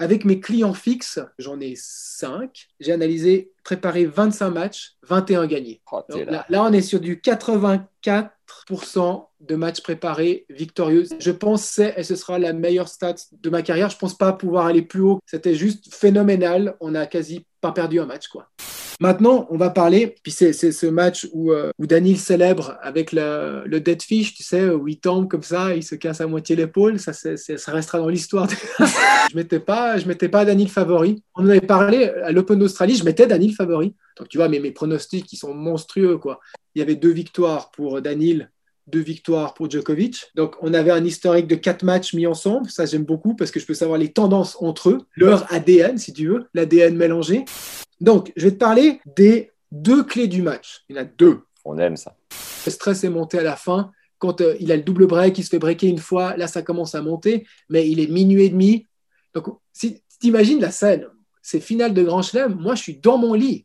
Avec mes clients fixes, j'en ai 5. J'ai analysé, préparé 25 matchs, 21 gagnés. Oh, Donc là. là, là, on est sur du 84% de matchs préparés victorieux. Je pense que ce sera la meilleure stat de ma carrière. Je pense pas pouvoir aller plus haut. C'était juste phénoménal. On a quasi pas perdu un match, quoi. Maintenant, on va parler, puis c'est ce match où, euh, Daniel célèbre avec le, le dead fish, tu sais, où il tombe comme ça, il se casse à moitié l'épaule, ça, ça restera dans l'histoire. je mettais mettais pas Daniel favori. On en avait parlé à l'Open d'Australie, je mettais Daniel favori. Donc tu vois, mes pronostics, ils sont monstrueux, quoi. Il y avait deux victoires pour Daniel, deux victoires pour Djokovic. Donc on avait un historique de quatre matchs mis ensemble, ça j'aime beaucoup parce que je peux savoir les tendances entre eux, leur ADN, si tu veux, l'ADN mélangé. Donc, je vais te parler des deux clés du match. Il y en a deux. On aime ça. Le stress est monté à la fin. Quand euh, il a le double break, il se fait breaker une fois, là, ça commence à monter, mais il est minuit et demi. Donc, si tu imagines la scène, c'est finale de Grand Chelem, moi, je suis dans mon lit,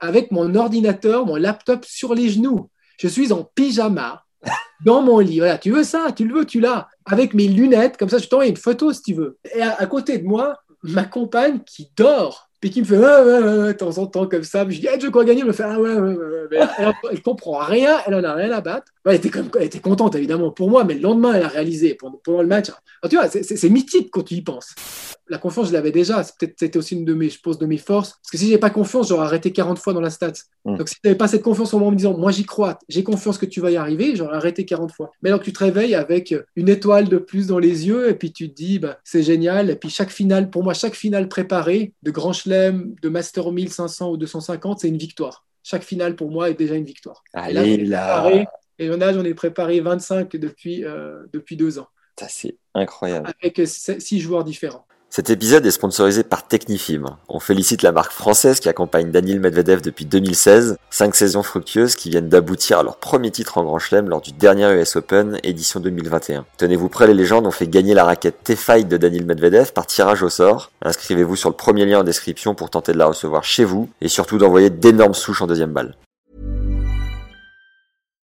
avec mon ordinateur, mon laptop sur les genoux. Je suis en pyjama, dans mon lit. Voilà, tu veux ça, tu le veux, tu l'as. Avec mes lunettes, comme ça, je t'envoie une photo si tu veux. Et à, à côté de moi, ma compagne qui dort, puis qui me fait ouais, ouais, ouais, ouais, de temps en temps comme ça. Je dis, hey, je crois gagner? Elle me fait ah ouais, ouais, ouais. elle, comprend rien, elle en a rien à battre. Elle, était comme, elle était contente évidemment pour moi, mais le lendemain, elle a réalisé pendant, le match. Alors, tu vois, c'est mythique quand tu y penses. La confiance, je l'avais déjà. C'était aussi une de mes, je pense, de mes forces. Parce que si j'ai pas confiance, j'aurais arrêté 40 fois dans la stats. Mm. Donc si n'avais pas cette confiance en moi en me disant, moi j'y crois, j'ai confiance que tu vas y arriver, j'aurais arrêté 40 fois. Mais alors que tu te réveilles avec une étoile de plus dans les yeux et puis tu te dis, bah, c'est génial. Et puis chaque finale, pour moi, chaque finale préparée de Grand Chelem, de Master 1500 ou 250, c'est une victoire. Chaque finale pour moi est déjà une victoire. Et là, Allez ai là. Et j'en ai, j'en ai préparé 25 depuis, euh, depuis deux ans, Ça, c'est incroyable. avec six joueurs différents. Cet épisode est sponsorisé par Technifib. On félicite la marque française qui accompagne Daniil Medvedev depuis 2016. Cinq saisons fructueuses qui viennent d'aboutir à leur premier titre en Grand Chelem lors du dernier US Open, édition 2021. Tenez-vous prêts, les légendes ont fait gagner la raquette T-Fight de Daniil Medvedev par tirage au sort. Inscrivez-vous sur le premier lien en description pour tenter de la recevoir chez vous et surtout d'envoyer d'énormes souches en deuxième balle.